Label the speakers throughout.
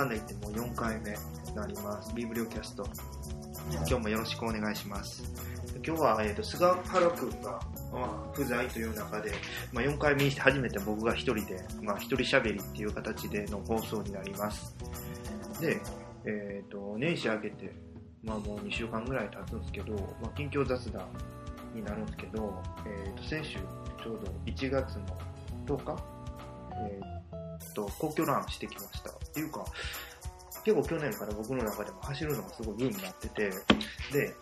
Speaker 1: かんだ言ってもう4回目になります。ビブリオキャスト。今日もよろしくお願いします。今日は、えー、と菅原くんが、まあ、不在という中で、まあ、4回目にして初めて僕が一人で、まあ、一人喋りっていう形での放送になります。で、えっ、と、年始明けて、まあもう2週間ぐらい経つんですけど、まあ、近況雑談になるんですけど、えっ、と、先週、ちょうど1月の10日、えっ、と、皇居ランしてきました。っていうか、結構去年から僕の中でも走るのがすごいブームになってて、で、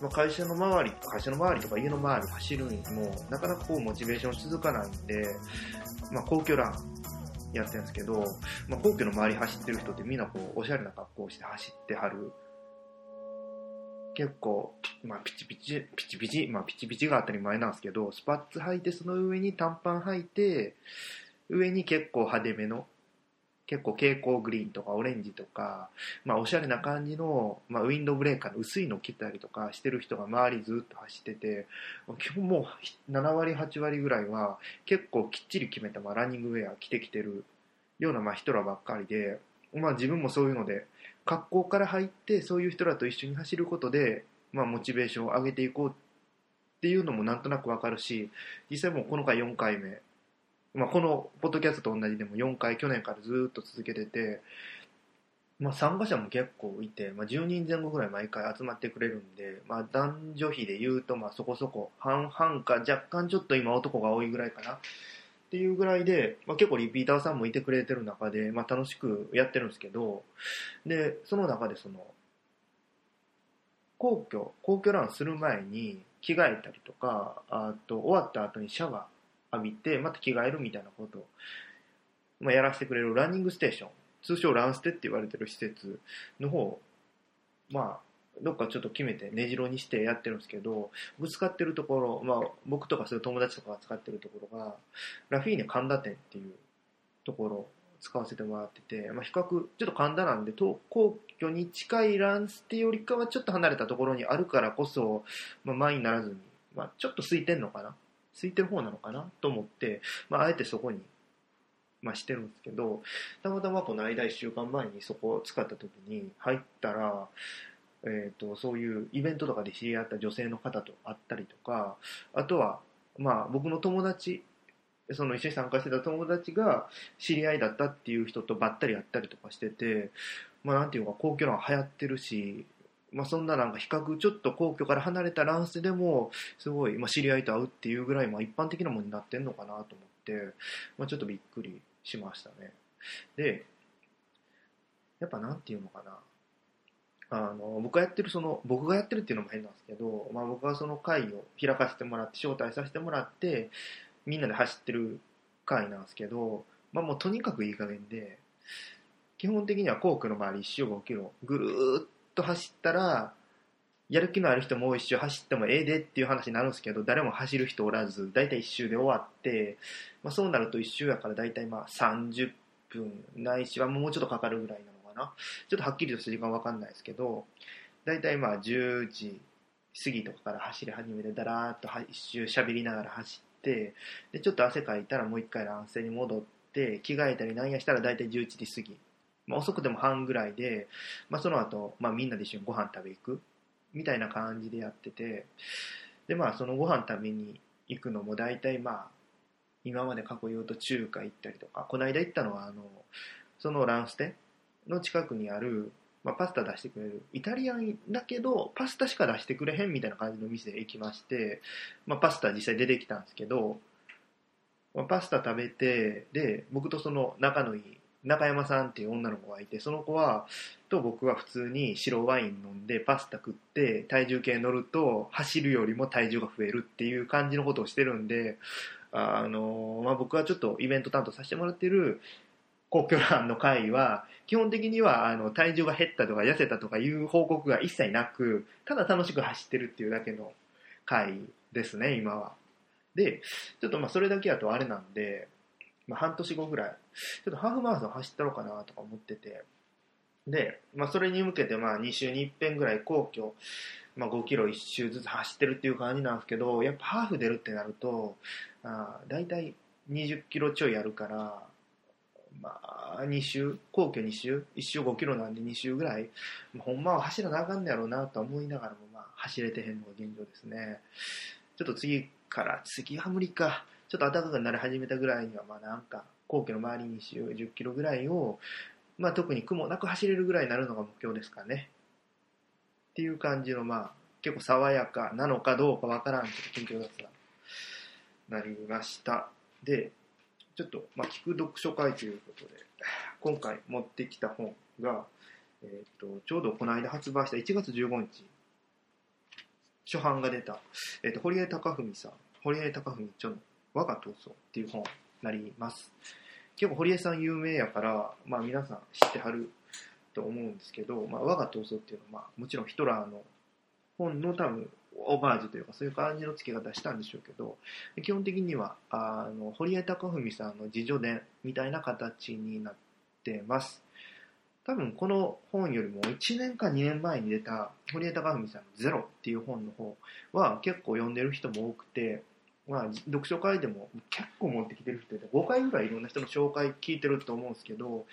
Speaker 1: まあ、会社の周り、会社の周りとか家の周り走るにも、なかなかこうモチベーション続かないんで、まあ、皇居ランやってるんですけど、まあ、皇居の周り走ってる人ってみんなこう、おしゃれな格好をして走ってはる。結構、まあ、ピチピチ、ピチピチ、まあ、ピチピチが当たり前なんですけど、スパッツ履いて、その上に短パン履いて、上に結構派手めの、結構蛍光グリーンとかオレンジとか、まあ、おしゃれな感じの、まあ、ウィンドブレーカーの薄いのを着たりとかしてる人が周りずっと走ってて、基本もう7割、8割ぐらいは結構きっちり決めた、まあ、ランニングウェア着てきてるようなまあ人らばっかりで、まあ、自分もそういうので、格好から入ってそういう人らと一緒に走ることで、まあ、モチベーションを上げていこうっていうのもなんとなくわかるし、実際もうこの回4回目、まあ、このポッドキャストと同じでも4回去年からずっと続けてて、まあ、参加者も結構いて、まあ、10人前後ぐらい毎回集まってくれるんで、まあ、男女比で言うとまあそこそこ半々か若干ちょっと今男が多いぐらいかなっていうぐらいで、まあ、結構リピーターさんもいてくれてる中で、まあ、楽しくやってるんですけどでその中でその皇居皇居ランする前に着替えたりとかあと終わった後にシャワー浴びてまた着替えるみたいなことを、まあ、やらせてくれるランニングステーション。通称ランステって言われてる施設の方まあどっかちょっと決めて根城にしてやってるんですけどぶつかってるところ、まあ、僕とかそういう友達とかが使ってるところがラフィーネ神田店っていうところ使わせてもらってて、まあ、比較ちょっと神田なんで皇居に近いランステよりかはちょっと離れたところにあるからこそ、まあ、前にならずに、まあ、ちょっと空いてんのかな空いてる方なのかなと思って、まあ、あえてそこにまあ、してるんですけどたまたまこの間1週間前にそこを使った時に入ったら、えー、とそういうイベントとかで知り合った女性の方と会ったりとかあとは、まあ、僕の友達その一緒に参加してた友達が知り合いだったっていう人とばったり会ったりとかしてて、まあ、なんていうか皇居ラン流行ってるし、まあ、そんななんか比較ちょっと皇居から離れたランスでもすごい、まあ、知り合いと会うっていうぐらい、まあ、一般的なものになってんのかなと思って、まあ、ちょっとびっくりしましたね。で、やっぱなんていうのかな。あの、僕がやってるその、僕がやってるっていうのも変なんですけど、まあ僕はその会を開かせてもらって、招待させてもらって、みんなで走ってる会なんですけど、まあもうとにかくいい加減で、基本的には皇居の周り1周5キロ、ぐるーっと走ったら、やる気のある人もう一周走ってもええでっていう話になるんですけど、誰も走る人おらず、大体一周で終わって、まあ、そうなると一周やから大体まあ30分ないしはもうちょっとかかるぐらいなのかな。ちょっとはっきりとした時間わかんないですけど、大体まあ10時過ぎとかから走り始めて、だらーっと一周喋りながら走って、で、ちょっと汗かいたらもう一回乱静に戻って、着替えたりなんやしたら大体11時過ぎ。まあ、遅くても半ぐらいで、まあ、その後、まあ、みんなで一緒にご飯食べ行く。みたいな感じでやってて、で、まあ、そのご飯食べに行くのも大体まあ、今まで過去言うと中華行ったりとか、この間行ったのは、あの、そのランステの近くにある、まあ、パスタ出してくれる、イタリアンだけど、パスタしか出してくれへんみたいな感じの店へ行きまして、まあ、パスタ実際出てきたんですけど、まあ、パスタ食べて、で、僕とその仲のいい中山さんっていう女の子がいて、その子は、と僕は普通に白ワイン飲んでパスタ食って体重計乗ると走るよりも体重が増えるっていう感じのことをしてるんで、あの、まあ、僕はちょっとイベント担当させてもらってる皇居ランの会は、基本的にはあの体重が減ったとか痩せたとかいう報告が一切なく、ただ楽しく走ってるっていうだけの会ですね、今は。で、ちょっとまあそれだけやとあれなんで、まあ、半年後ぐらい、ちょっとハーフマラソン走ったろうかなとか思ってて、で、まあ、それに向けて、まあ、2週に1遍ぐらい皇居、まあ、5キロ1周ずつ走ってるっていう感じなんですけど、やっぱハーフ出るってなると、あ大体20キロちょいやるから、まあ、2周、皇居2周、1周5キロなんで2周ぐらい、ほんまは走らなあかんねやろうなと思いながらも、まあ、走れてへんのが現状ですね。ちょっと次から、次は無理か。ちょっと暖かくなり始めたぐらいには、まあなんか、皇居の周り2周10キロぐらいを、まあ特に雲なく走れるぐらいになるのが目標ですかね。っていう感じの、まあ、結構爽やかなのかどうかわからんけど、緊張雑談なりました。で、ちょっと、まあ、聞く読書会ということで、今回持ってきた本が、えっ、ー、と、ちょうどこの間発売した1月15日、初版が出た、えっ、ー、と、堀江貴文さん、堀江貴文著の我が闘争っていう本になります。結構堀江さん有名やから、まあ皆さん知ってはると思うんですけど、まあ我が闘争っていうのは、まあもちろんヒトラーの本の多分オマージュというかそういう感じの付け方したんでしょうけど基本的にはあの堀江貴文さんの自叙伝みたいな形になってます多分この本よりも1年か2年前に出た堀江貴文さんの「ゼロっていう本の方は結構読んでる人も多くて、まあ、読書会でも結構持ってきてる人で5回ぐらいいろんな人の紹介聞いてると思うんですけど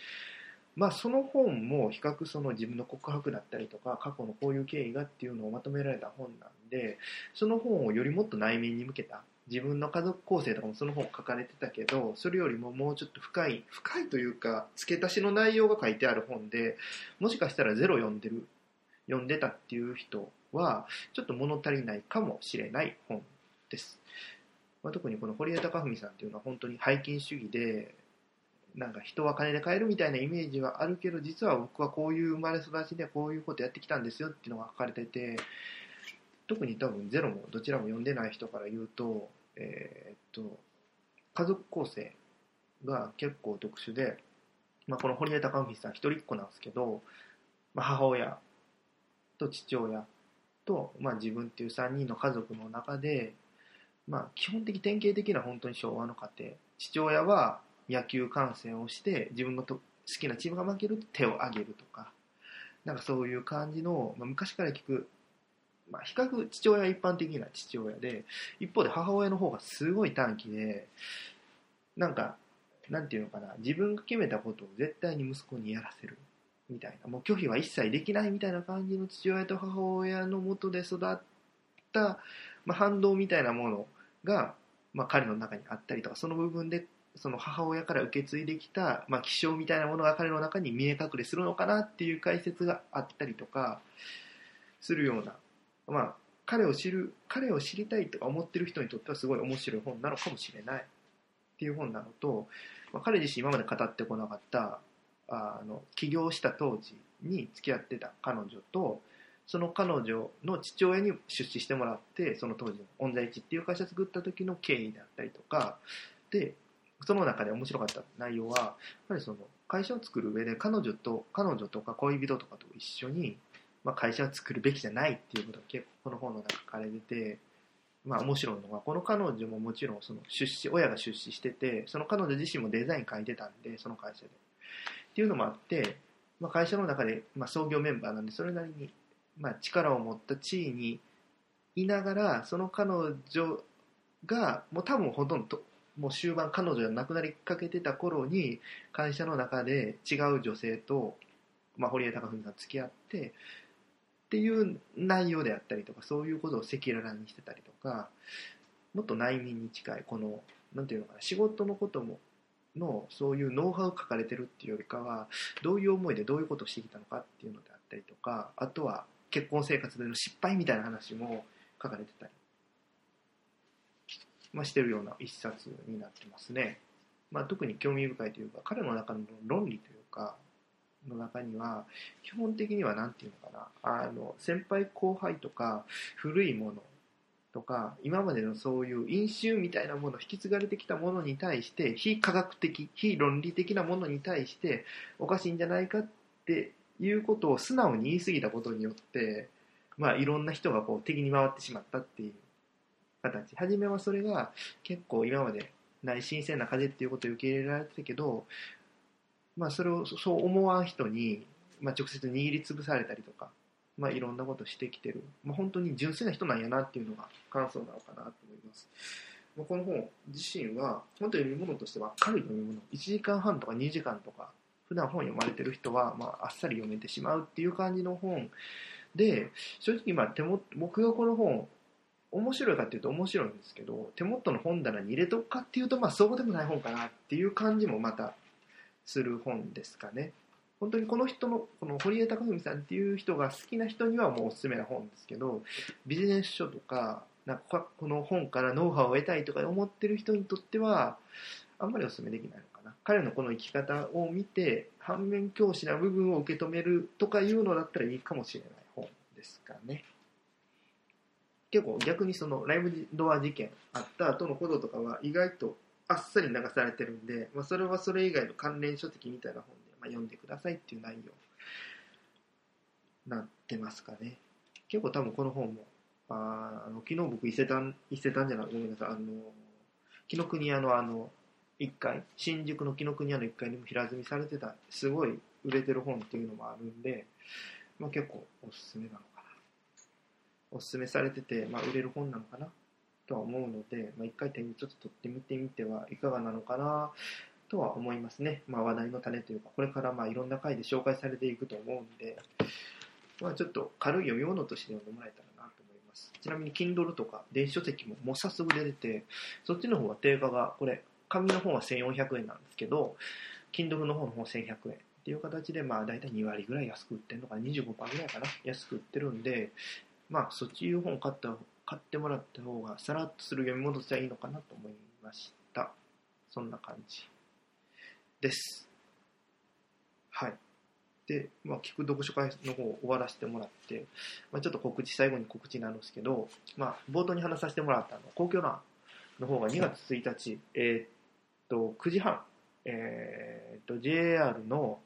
Speaker 1: まあ、その本も比較その自分の告白だったりとか過去のこういう経緯がっていうのをまとめられた本なんでその本をよりもっと内面に向けた自分の家族構成とかもその本書かれてたけどそれよりももうちょっと深い深いというか付け足しの内容が書いてある本でもしかしたらゼロ読んでる読んでたっていう人はちょっと物足りないかもしれない本です、まあ、特にこの堀江貴文さんっていうのは本当に背筋主義でなんか人は金で買えるみたいなイメージはあるけど実は僕はこういう生まれ育ちでこういうことやってきたんですよっていうのが書かれてて特に多分ゼロもどちらも読んでない人から言うとえー、っと家族構成が結構特殊で、まあ、この堀江貴文さん一人っ子なんですけど、まあ、母親と父親と、まあ、自分っていう3人の家族の中で、まあ、基本的典型的な本当に昭和の家庭父親は野球観戦をして自分のと好きなチームが負けると手を挙げるとかなんかそういう感じの、まあ、昔から聞く、まあ、比較父親は一般的な父親で一方で母親の方がすごい短気でなんかなんていうのかな自分が決めたことを絶対に息子にやらせるみたいな。もう拒否は一切できないみたいな感じの父親と母親のもとで育った、まあ、反動みたいなものが、まあ、彼の中にあったりとかその部分でその母親から受け継いできた、まあ、気象みたいなものが彼の中に見え隠れするのかなっていう解説があったりとかするような、まあ、彼を知る彼を知りたいとか思ってる人にとってはすごい面白い本なのかもしれない。っていう本なのと、まあ、彼自身今まで語ってこなかったあの起業した当時に付き合ってた彼女とその彼女の父親に出資してもらってその当時のオンザイチっていう会社作った時の経緯であったりとかでその中で面白かった内容は、やっぱりその会社を作る上で彼女と、彼女とか恋人とかと一緒に、まあ、会社を作るべきじゃないっていうことが結構この本の中かれてて、まあ面白いのが、この彼女ももちろんその出資、親が出資してて、その彼女自身もデザイン書いてたんで、その会社で。っていうのもあって、まあ、会社の中で、まあ、創業メンバーなんで、それなりに、まあ、力を持った地位にいながら、その彼女が、もう多分ほとんどもう終盤彼女が亡くなりかけてた頃に会社の中で違う女性と、まあ、堀江貴文さん付き合ってっていう内容であったりとかそういうことを赤裸々にしてたりとかもっと内面に近いこのなんていうのかな仕事のことものそういうノウハウ書かれてるっていうよりかはどういう思いでどういうことをしてきたのかっていうのであったりとかあとは結婚生活での失敗みたいな話も書かれてたりまあ、してるような一冊になってますね。まあ、特に興味深いというか彼の中の論理というかの中には基本的には何て言うのかなあの先輩後輩とか古いものとか今までのそういう飲酒みたいなもの引き継がれてきたものに対して非科学的非論理的なものに対しておかしいんじゃないかっていうことを素直に言い過ぎたことによってまあいろんな人がこう敵に回ってしまったっていう形。初めはそれが結構今までない新鮮な風っていうことを受け入れられてたけど、まあ、それをそう思わん人に、まあ、直接握りつぶされたりとか、まあ、いろんなことしてきてる、まあ、本当に純粋な人なんやなっていうのが感想なのかなと思います、この本自身は本当に読み物としては軽い読み物。1時間半とか2時間とか普段本読まれてる人は、まあ、あっさり読めてしまうっていう感じの本で正直ま手も僕がこの本面白いかっていうと面白いんですけど手元の本棚に入れとくかっていうとまあそうでもない本かなっていう感じもまたする本ですかね。本当にこの人のこの堀江貴文さんっていう人が好きな人にはもうおすすめな本ですけどビジネス書とかなんかこの本からノウハウを得たいとか思ってる人にとってはあんまりおすすめできないのかな。彼のこの生き方を見て反面教師な部分を受け止めるとかいうのだったらいいかもしれない本ですかね。結構逆にそのライブドア事件あった後のこととかは意外とあっさり流されてるんで、まあ、それはそれ以外の関連書籍みたいな本で、まあ、読んでくださいっていう内容なってますかね。結構多分この本もああの昨日僕伊勢丹伊勢丹じゃないごめんなさいあの紀ノ国屋のあの1階新宿の紀ノ国屋の1階にも平積みされてたすごい売れてる本っていうのもあるんで、まあ、結構おすすめなのかな。おすすめされてて、まあ、売れる本なのかな？とは思うので、まあ、1回手にちょっと取ってみてみてはいかがなのかな？とは思いますね、まあ、話題の種というかこれからまあいろんな回で紹介されていくと思うんで、まあ、ちょっと軽い読み物として読んでもらえたらなと思います。ちなみに Kindle とか電子書籍ももう早速出てて、そっちの方は定価が、これ、紙の方は1400円なんですけど、Kindle の方の方1100円っていう形で、まあ大体2割ぐらい安く売ってるのか、25%ぐらいかな、安く売ってるんで、まあそっちいう本買った買ってもらった方がさらっとする読み物としはいいのかなと思いました。そんな感じです。はい。で、まあ、聞く読書会の方を終わらせてもらって、まあ、ちょっと告知、最後に告知なんですけど、まあ、冒頭に話させてもらったの公共欄の方が2月1日、えー、っと、9時半、えー、と、JR の、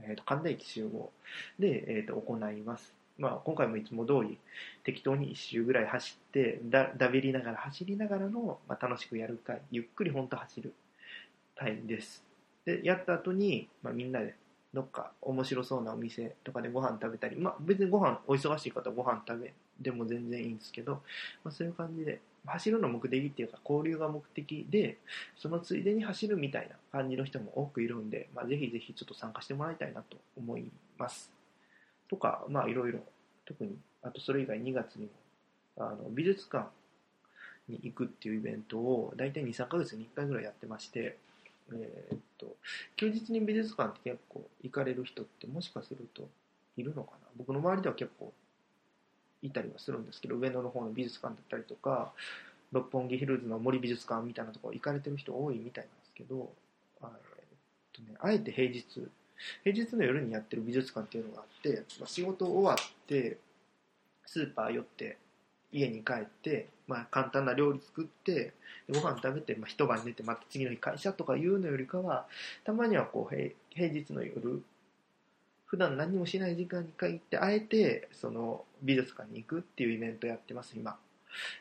Speaker 1: えー、と神田駅集合で、えー、と行います。まあ、今回もいつも通り適当に1周ぐらい走ってだだべりながら走りながらの、まあ、楽しくやる会ゆっくり本当走るタイムですでやった後に、まあ、みんなでどっか面白そうなお店とかでご飯食べたり、まあ別にご飯、お忙しい方はご飯食べでも全然いいんですけど、まあそういう感じで、走るの目的っていうか交流が目的で、そのついでに走るみたいな感じの人も多くいるんで、まあぜひぜひちょっと参加してもらいたいなと思います。とか、まあいろいろ、特に、あとそれ以外2月にも、あの美術館に行くっていうイベントを大体2、3ヶ月に1回ぐらいやってまして、えー、っと、休日に美術館って結構行かれる人ってもしかするといるのかな僕の周りでは結構いたりはするんですけど、上野の方の美術館だったりとか、六本木ヒルズの森美術館みたいなところ行かれてる人多いみたいなんですけど、あ,、えっとね、あえて平日、平日の夜にやってる美術館っていうのがあって、まあ、仕事終わって、スーパー寄って家に帰って、まあ、簡単な料理作ってご飯食べて、まあ、一晩寝てまた次の日会社とかいうのよりかはたまにはこう平日の夜普段何もしない時間に限ってあえてその美術館に行くっていうイベントやってます今。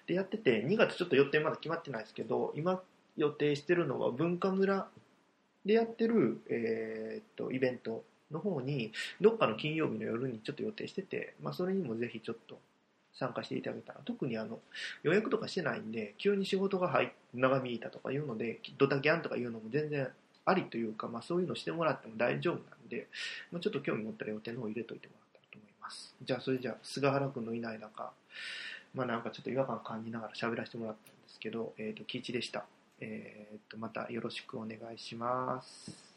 Speaker 1: でやってて2月ちょっと予定まだ決まってないですけど今予定してるのは文化村でやってる、えー、っとイベントの方にどっかの金曜日の夜にちょっと予定してて、まあ、それにもぜひちょっと参加していただけたら。特にあの予約とかしてないんで急に仕事が入長引いたとかいうのでドタキャンとかいうのも全然ありというか、まあ、そういうのしてもらっても大丈夫なんで、まあ、ちょっと興味持ったら予定の方入れといてもらったらと思いますじゃあそれじゃあ菅原くんのいない中まあなんかちょっと違和感感じながら喋らせてもらったんですけど、えっ、ー、と、キイチでした。えっ、ー、と、またよろしくお願いします。